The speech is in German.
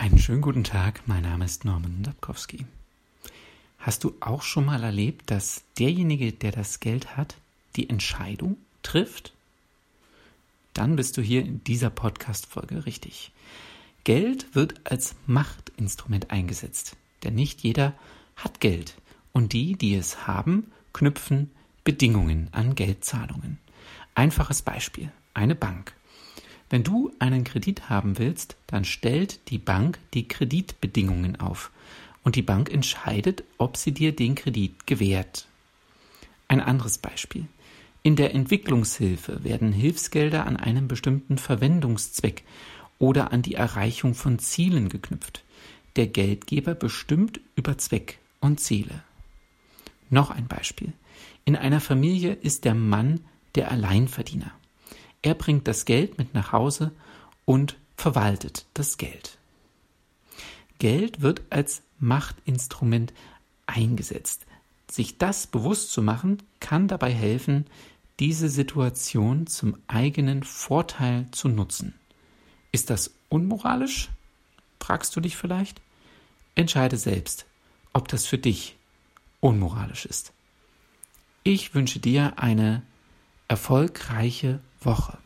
Einen schönen guten Tag, mein Name ist Norman Dabkowski. Hast du auch schon mal erlebt, dass derjenige, der das Geld hat, die Entscheidung trifft? Dann bist du hier in dieser Podcast-Folge richtig. Geld wird als Machtinstrument eingesetzt, denn nicht jeder hat Geld und die, die es haben, knüpfen Bedingungen an Geldzahlungen. Einfaches Beispiel. Eine Bank. Wenn du einen Kredit haben willst, dann stellt die Bank die Kreditbedingungen auf und die Bank entscheidet, ob sie dir den Kredit gewährt. Ein anderes Beispiel. In der Entwicklungshilfe werden Hilfsgelder an einen bestimmten Verwendungszweck oder an die Erreichung von Zielen geknüpft. Der Geldgeber bestimmt über Zweck und Ziele. Noch ein Beispiel. In einer Familie ist der Mann der Alleinverdiener. Er bringt das Geld mit nach Hause und verwaltet das Geld. Geld wird als Machtinstrument eingesetzt. Sich das bewusst zu machen, kann dabei helfen, diese Situation zum eigenen Vorteil zu nutzen. Ist das unmoralisch? fragst du dich vielleicht? Entscheide selbst, ob das für dich unmoralisch ist. Ich wünsche dir eine erfolgreiche Woche.